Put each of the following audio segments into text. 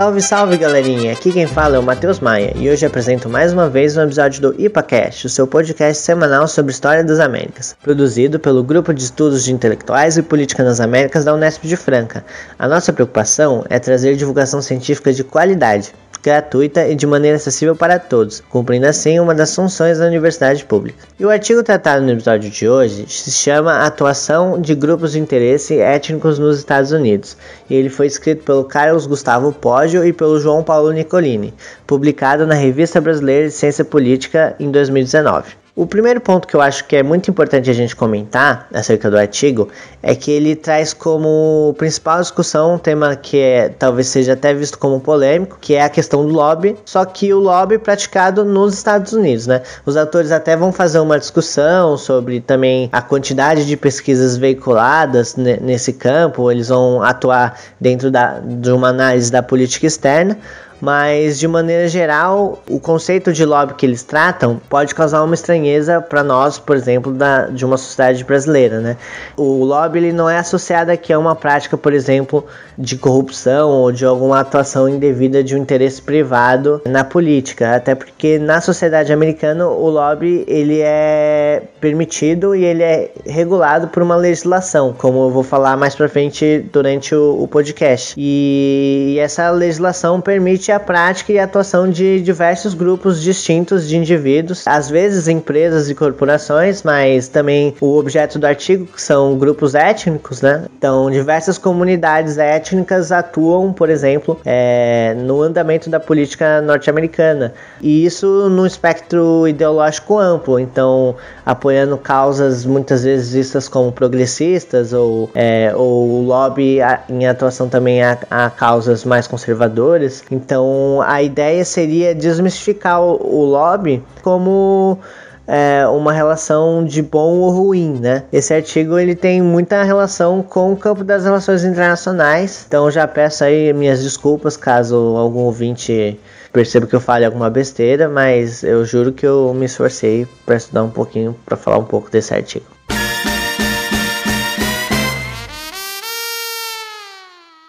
Salve, salve galerinha! Aqui quem fala é o Matheus Maia e hoje apresento mais uma vez um episódio do IPACast, o seu podcast semanal sobre história das Américas, produzido pelo Grupo de Estudos de Intelectuais e Política nas Américas da Unesp de Franca. A nossa preocupação é trazer divulgação científica de qualidade, gratuita e de maneira acessível para todos, cumprindo assim uma das funções da universidade pública. E o artigo tratado no episódio de hoje se chama Atuação de Grupos de Interesse Étnicos nos Estados Unidos, e ele foi escrito pelo Carlos Gustavo Poggio e pelo João Paulo Nicolini, publicado na Revista Brasileira de Ciência Política em 2019. O primeiro ponto que eu acho que é muito importante a gente comentar acerca do artigo é que ele traz como principal discussão um tema que é, talvez seja até visto como polêmico, que é a questão do lobby, só que o lobby praticado nos Estados Unidos, né? Os autores até vão fazer uma discussão sobre também a quantidade de pesquisas veiculadas nesse campo, eles vão atuar dentro da, de uma análise da política externa, mas de maneira geral, o conceito de lobby que eles tratam pode causar uma estranheza para nós, por exemplo, da, de uma sociedade brasileira, né? O lobby ele não é associado aqui a uma prática, por exemplo, de corrupção ou de alguma atuação indevida de um interesse privado na política, até porque na sociedade americana o lobby ele é permitido e ele é regulado por uma legislação, como eu vou falar mais para frente durante o, o podcast. E, e essa legislação permite a prática e a atuação de diversos grupos distintos de indivíduos, às vezes empresas e corporações, mas também o objeto do artigo que são grupos étnicos, né? Então, diversas comunidades étnicas atuam, por exemplo, é, no andamento da política norte-americana e isso no espectro ideológico amplo. Então, apoiando causas muitas vezes vistas como progressistas ou, é, ou lobby em atuação também a, a causas mais conservadoras. Então então a ideia seria desmistificar o, o lobby como é, uma relação de bom ou ruim, né? Esse artigo ele tem muita relação com o campo das relações internacionais, então já peço aí minhas desculpas caso algum ouvinte perceba que eu fale alguma besteira, mas eu juro que eu me esforcei para estudar um pouquinho para falar um pouco desse artigo.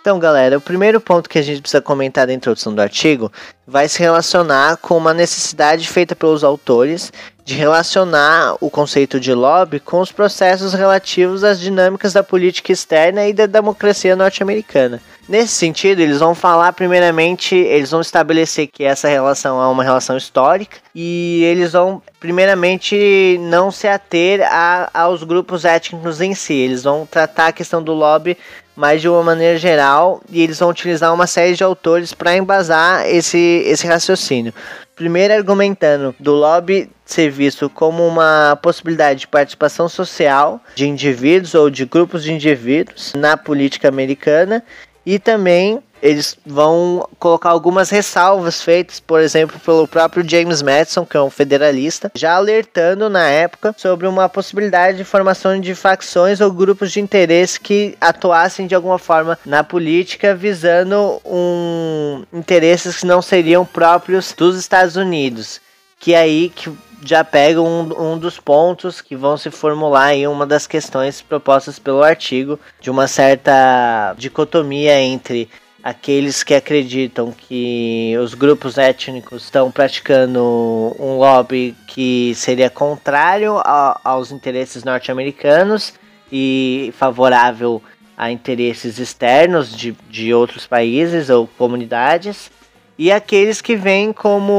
Então, galera, o primeiro ponto que a gente precisa comentar da introdução do artigo vai se relacionar com uma necessidade feita pelos autores de relacionar o conceito de lobby com os processos relativos às dinâmicas da política externa e da democracia norte-americana. Nesse sentido, eles vão falar primeiramente, eles vão estabelecer que essa relação é uma relação histórica e eles vão primeiramente não se ater a, aos grupos étnicos em si, eles vão tratar a questão do lobby mais de uma maneira geral e eles vão utilizar uma série de autores para embasar esse, esse raciocínio. Primeiro argumentando do lobby ser visto como uma possibilidade de participação social de indivíduos ou de grupos de indivíduos na política americana e também eles vão colocar algumas ressalvas feitas, por exemplo, pelo próprio James Madison, que é um federalista, já alertando na época sobre uma possibilidade de formação de facções ou grupos de interesse que atuassem de alguma forma na política, visando um interesses que não seriam próprios dos Estados Unidos, que é aí que já pega um, um dos pontos que vão se formular em uma das questões propostas pelo artigo, de uma certa dicotomia entre aqueles que acreditam que os grupos étnicos estão praticando um lobby que seria contrário a, aos interesses norte-americanos e favorável a interesses externos de, de outros países ou comunidades e aqueles que veem como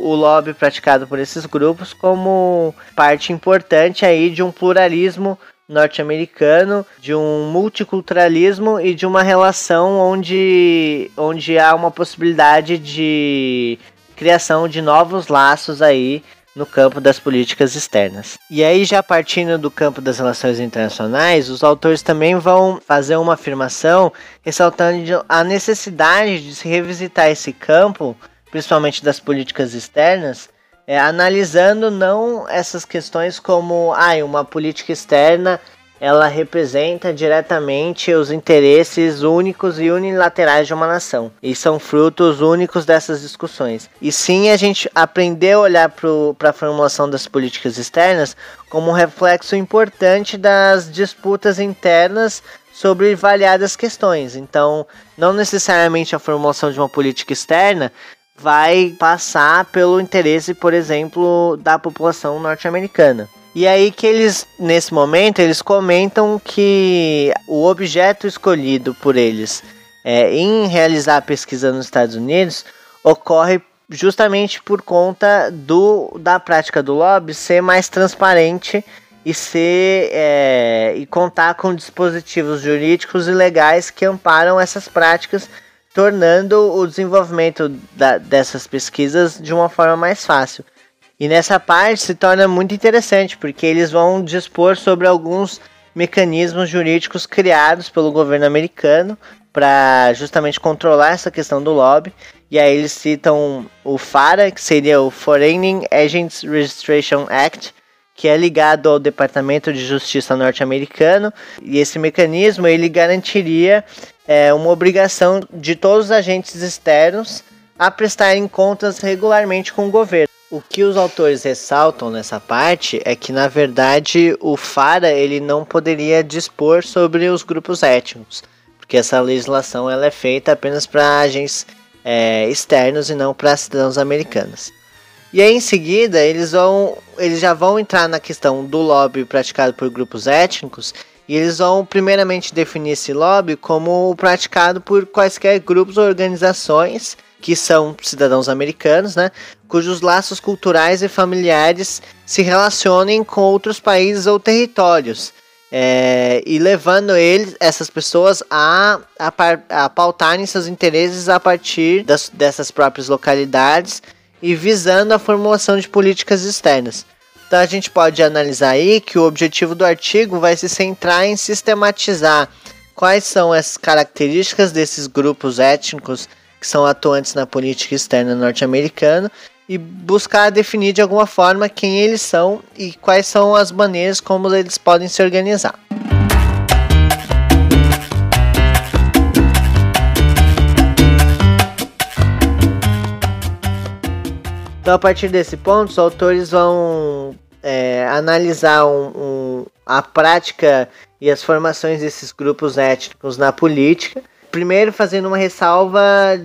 o lobby praticado por esses grupos como parte importante aí de um pluralismo norte-americano, de um multiculturalismo e de uma relação onde, onde há uma possibilidade de criação de novos laços aí no campo das políticas externas. E aí, já partindo do campo das relações internacionais, os autores também vão fazer uma afirmação ressaltando a necessidade de se revisitar esse campo, principalmente das políticas externas, é, analisando não essas questões como ah, uma política externa ela representa diretamente os interesses únicos e unilaterais de uma nação. E são frutos únicos dessas discussões. E sim, a gente aprendeu a olhar para a formulação das políticas externas como um reflexo importante das disputas internas sobre variadas questões. Então, não necessariamente a formulação de uma política externa vai passar pelo interesse, por exemplo, da população norte-americana. E aí que eles, nesse momento, eles comentam que o objeto escolhido por eles é, em realizar a pesquisa nos Estados Unidos ocorre justamente por conta do, da prática do lobby ser mais transparente e ser é, e contar com dispositivos jurídicos e legais que amparam essas práticas, tornando o desenvolvimento da, dessas pesquisas de uma forma mais fácil. E nessa parte se torna muito interessante, porque eles vão dispor sobre alguns mecanismos jurídicos criados pelo governo americano para justamente controlar essa questão do lobby. E aí eles citam o FARA, que seria o Foreign Agents Registration Act, que é ligado ao Departamento de Justiça norte-americano, e esse mecanismo ele garantiria é, uma obrigação de todos os agentes externos a prestarem contas regularmente com o governo. O que os autores ressaltam nessa parte é que, na verdade, o FARA ele não poderia dispor sobre os grupos étnicos, porque essa legislação ela é feita apenas para agentes é, externos e não para cidadãos americanos. E aí em seguida eles vão, eles já vão entrar na questão do lobby praticado por grupos étnicos e eles vão primeiramente definir esse lobby como praticado por quaisquer grupos ou organizações que são cidadãos americanos, né, cujos laços culturais e familiares se relacionem com outros países ou territórios. É, e levando eles, essas pessoas a, a, a pautarem seus interesses a partir das, dessas próprias localidades e visando a formulação de políticas externas. Então a gente pode analisar aí que o objetivo do artigo vai se centrar em sistematizar quais são as características desses grupos étnicos que são atuantes na política externa norte-americana e buscar definir de alguma forma quem eles são e quais são as maneiras como eles podem se organizar. Então, a partir desse ponto, os autores vão é, analisar um, um, a prática e as formações desses grupos étnicos na política. Primeiro, fazendo uma ressalva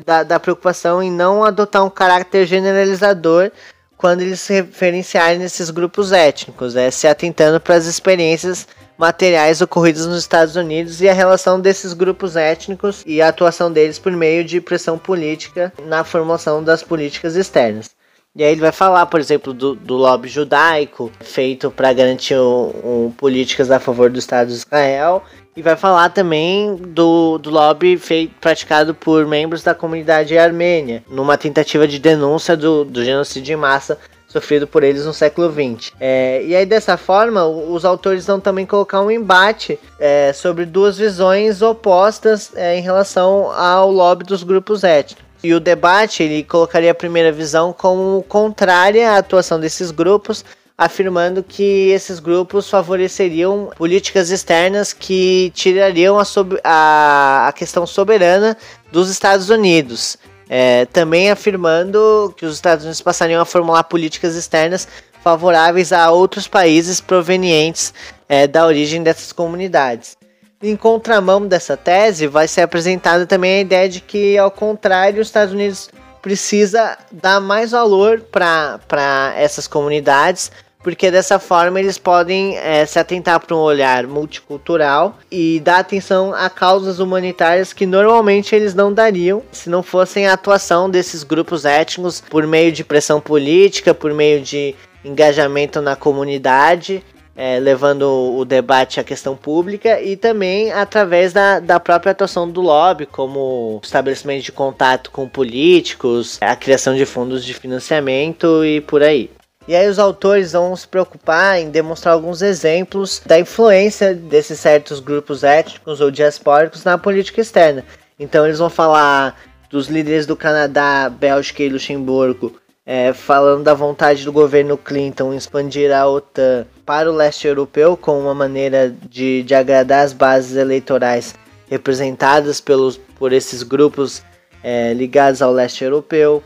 da, da preocupação em não adotar um caráter generalizador quando eles se referenciarem nesses grupos étnicos, é, se atentando para as experiências materiais ocorridas nos Estados Unidos e a relação desses grupos étnicos e a atuação deles por meio de pressão política na formulação das políticas externas. E aí ele vai falar, por exemplo, do, do lobby judaico, feito para garantir um, um, políticas a favor do Estado de Israel. E vai falar também do, do lobby feito, praticado por membros da comunidade armênia, numa tentativa de denúncia do, do genocídio em massa sofrido por eles no século XX. É, e aí, dessa forma, os autores vão também colocar um embate é, sobre duas visões opostas é, em relação ao lobby dos grupos étnicos. E o debate ele colocaria a primeira visão como contrária à atuação desses grupos, afirmando que esses grupos favoreceriam políticas externas que tirariam a, a, a questão soberana dos Estados Unidos. É, também afirmando que os Estados Unidos passariam a formular políticas externas favoráveis a outros países provenientes é, da origem dessas comunidades. Em contramão dessa tese, vai ser apresentada também a ideia de que, ao contrário, os Estados Unidos precisa dar mais valor para essas comunidades, porque dessa forma eles podem é, se atentar para um olhar multicultural e dar atenção a causas humanitárias que normalmente eles não dariam se não fossem a atuação desses grupos étnicos por meio de pressão política, por meio de engajamento na comunidade é, levando o debate à questão pública e também através da, da própria atuação do lobby, como estabelecimento de contato com políticos, a criação de fundos de financiamento e por aí. E aí os autores vão se preocupar em demonstrar alguns exemplos da influência desses certos grupos étnicos ou diaspóricos na política externa. Então eles vão falar dos líderes do Canadá, Bélgica e Luxemburgo é, falando da vontade do governo Clinton expandir a OTAN para o leste europeu como uma maneira de, de agradar as bases eleitorais representadas pelos, por esses grupos é, ligados ao leste europeu,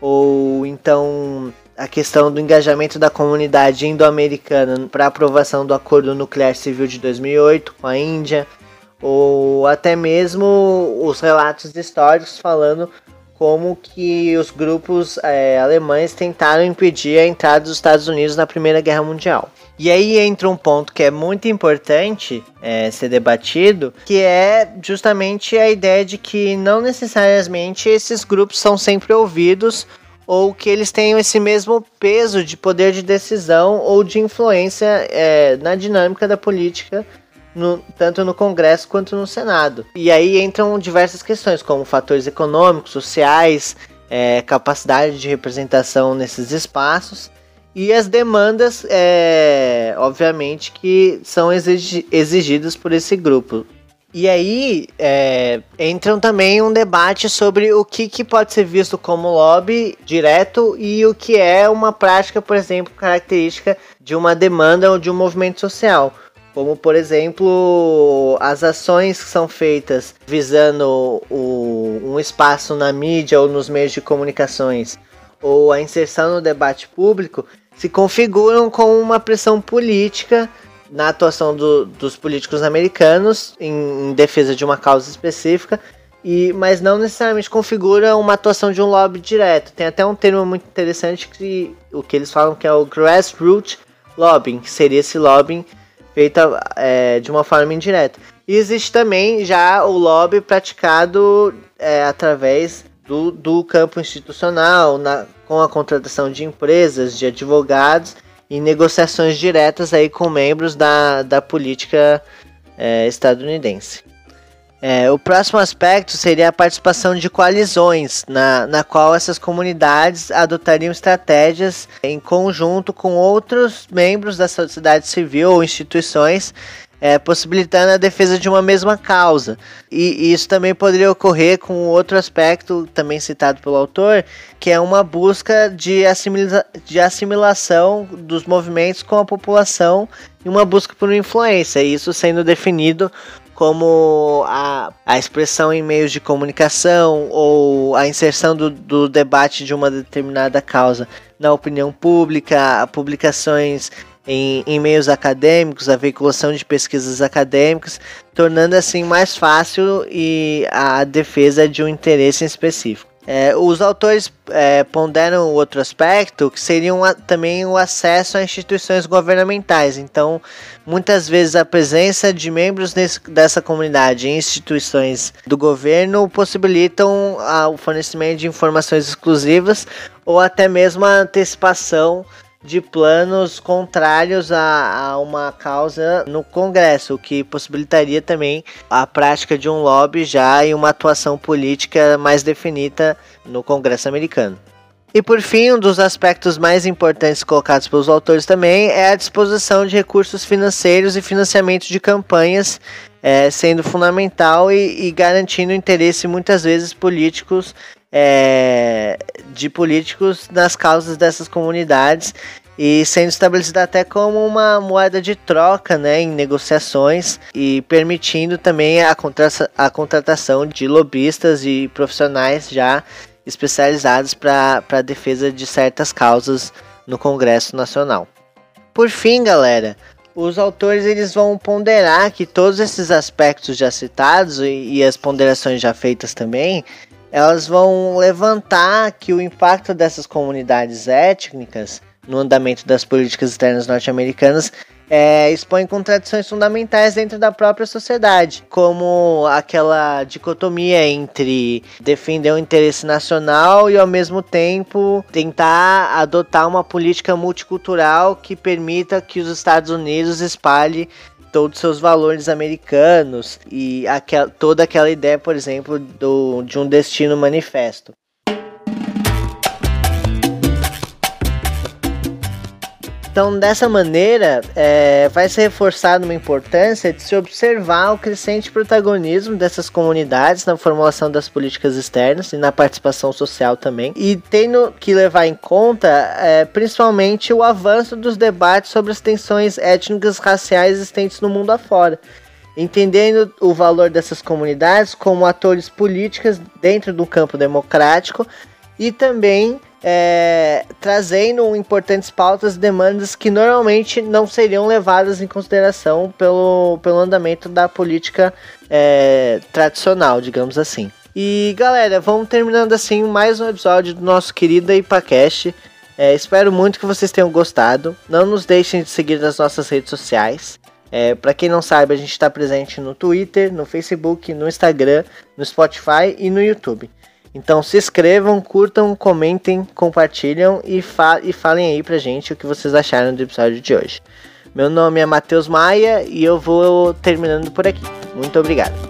ou então a questão do engajamento da comunidade indo-americana para aprovação do Acordo Nuclear Civil de 2008 com a Índia, ou até mesmo os relatos históricos falando como que os grupos é, alemães tentaram impedir a entrada dos Estados Unidos na Primeira Guerra Mundial. E aí entra um ponto que é muito importante é, ser debatido, que é justamente a ideia de que não necessariamente esses grupos são sempre ouvidos ou que eles tenham esse mesmo peso de poder de decisão ou de influência é, na dinâmica da política no, tanto no Congresso quanto no Senado. E aí entram diversas questões, como fatores econômicos, sociais, é, capacidade de representação nesses espaços e as demandas, é, obviamente, que são exigi exigidas por esse grupo. E aí é, entram também um debate sobre o que, que pode ser visto como lobby direto e o que é uma prática, por exemplo, característica de uma demanda ou de um movimento social. Como, por exemplo, as ações que são feitas visando o, um espaço na mídia ou nos meios de comunicações, ou a inserção no debate público, se configuram com uma pressão política na atuação do, dos políticos americanos em, em, defesa de uma causa específica, e, mas não necessariamente configura uma atuação de um lobby direto. Tem até um termo muito interessante que o que eles falam que é o grassroots lobbying, que seria esse lobbying feita é, de uma forma indireta. E existe também já o lobby praticado é, através do, do campo institucional, na, com a contratação de empresas, de advogados e negociações diretas aí com membros da, da política é, estadunidense. É, o próximo aspecto seria a participação de coalizões, na, na qual essas comunidades adotariam estratégias em conjunto com outros membros da sociedade civil ou instituições, é, possibilitando a defesa de uma mesma causa. E, isso também poderia ocorrer com outro aspecto, também citado pelo autor, que é uma busca de, assimila de assimilação dos movimentos com a população e uma busca por influência, isso sendo definido como a, a expressão em meios de comunicação ou a inserção do, do debate de uma determinada causa na opinião pública, publicações em, em, meios acadêmicos, a veiculação de pesquisas acadêmicas, tornando assim mais fácil e a defesa de um interesse específico. É, os autores é, ponderam outro aspecto que seria um, também o acesso a instituições governamentais. Então, muitas vezes a presença de membros dessa comunidade em instituições do governo possibilitam a, o fornecimento de informações exclusivas ou até mesmo a antecipação de planos contrários a, a, uma causa no Congresso, o que possibilitaria também a prática de um lobby já e uma atuação política mais definida no Congresso americano. E por fim, um dos aspectos mais importantes colocados pelos autores também é a disposição de recursos financeiros e financiamento de campanhas, é, sendo fundamental e, e garantindo interesse muitas vezes políticos é, de políticos nas causas dessas comunidades e sendo estabelecida até como uma moeda de troca né, em negociações e permitindo também a, a contratação de lobistas e profissionais já especializados para a defesa de certas causas no Congresso Nacional. Por fim, galera, os autores eles vão ponderar que todos esses aspectos já citados e, e as ponderações já feitas também elas vão levantar que o impacto dessas comunidades étnicas no andamento das políticas externas norte-americanas é, expõe contradições fundamentais dentro da própria sociedade, como aquela dicotomia entre defender o interesse nacional e ao mesmo tempo tentar adotar uma política multicultural que permita que os Estados Unidos espalhe todos os seus valores americanos e toda aquela ideia, por exemplo, do, de um destino manifesto. Então, dessa maneira, é, vai ser reforçada uma importância de se observar o crescente protagonismo dessas comunidades na formulação das políticas externas e na participação social também, e tendo que levar em conta é, principalmente o avanço dos debates sobre as tensões étnicas raciais existentes no mundo afora. Entendendo o valor dessas comunidades como atores políticos dentro do campo democrático e também é, trazendo importantes pautas e demandas que normalmente não seriam levadas em consideração pelo, pelo andamento da política é, tradicional, digamos assim. E galera, vamos terminando assim mais um episódio do nosso querido IPACast. É, espero muito que vocês tenham gostado. Não nos deixem de seguir nas nossas redes sociais. É, para quem não sabe, a gente está presente no Twitter, no Facebook, no Instagram, no Spotify e no YouTube. Então se inscrevam, curtam, comentem, compartilham e, fa e falem aí pra gente o que vocês acharam do episódio de hoje. Meu nome é Matheus Maia e eu vou terminando por aqui. Muito obrigado.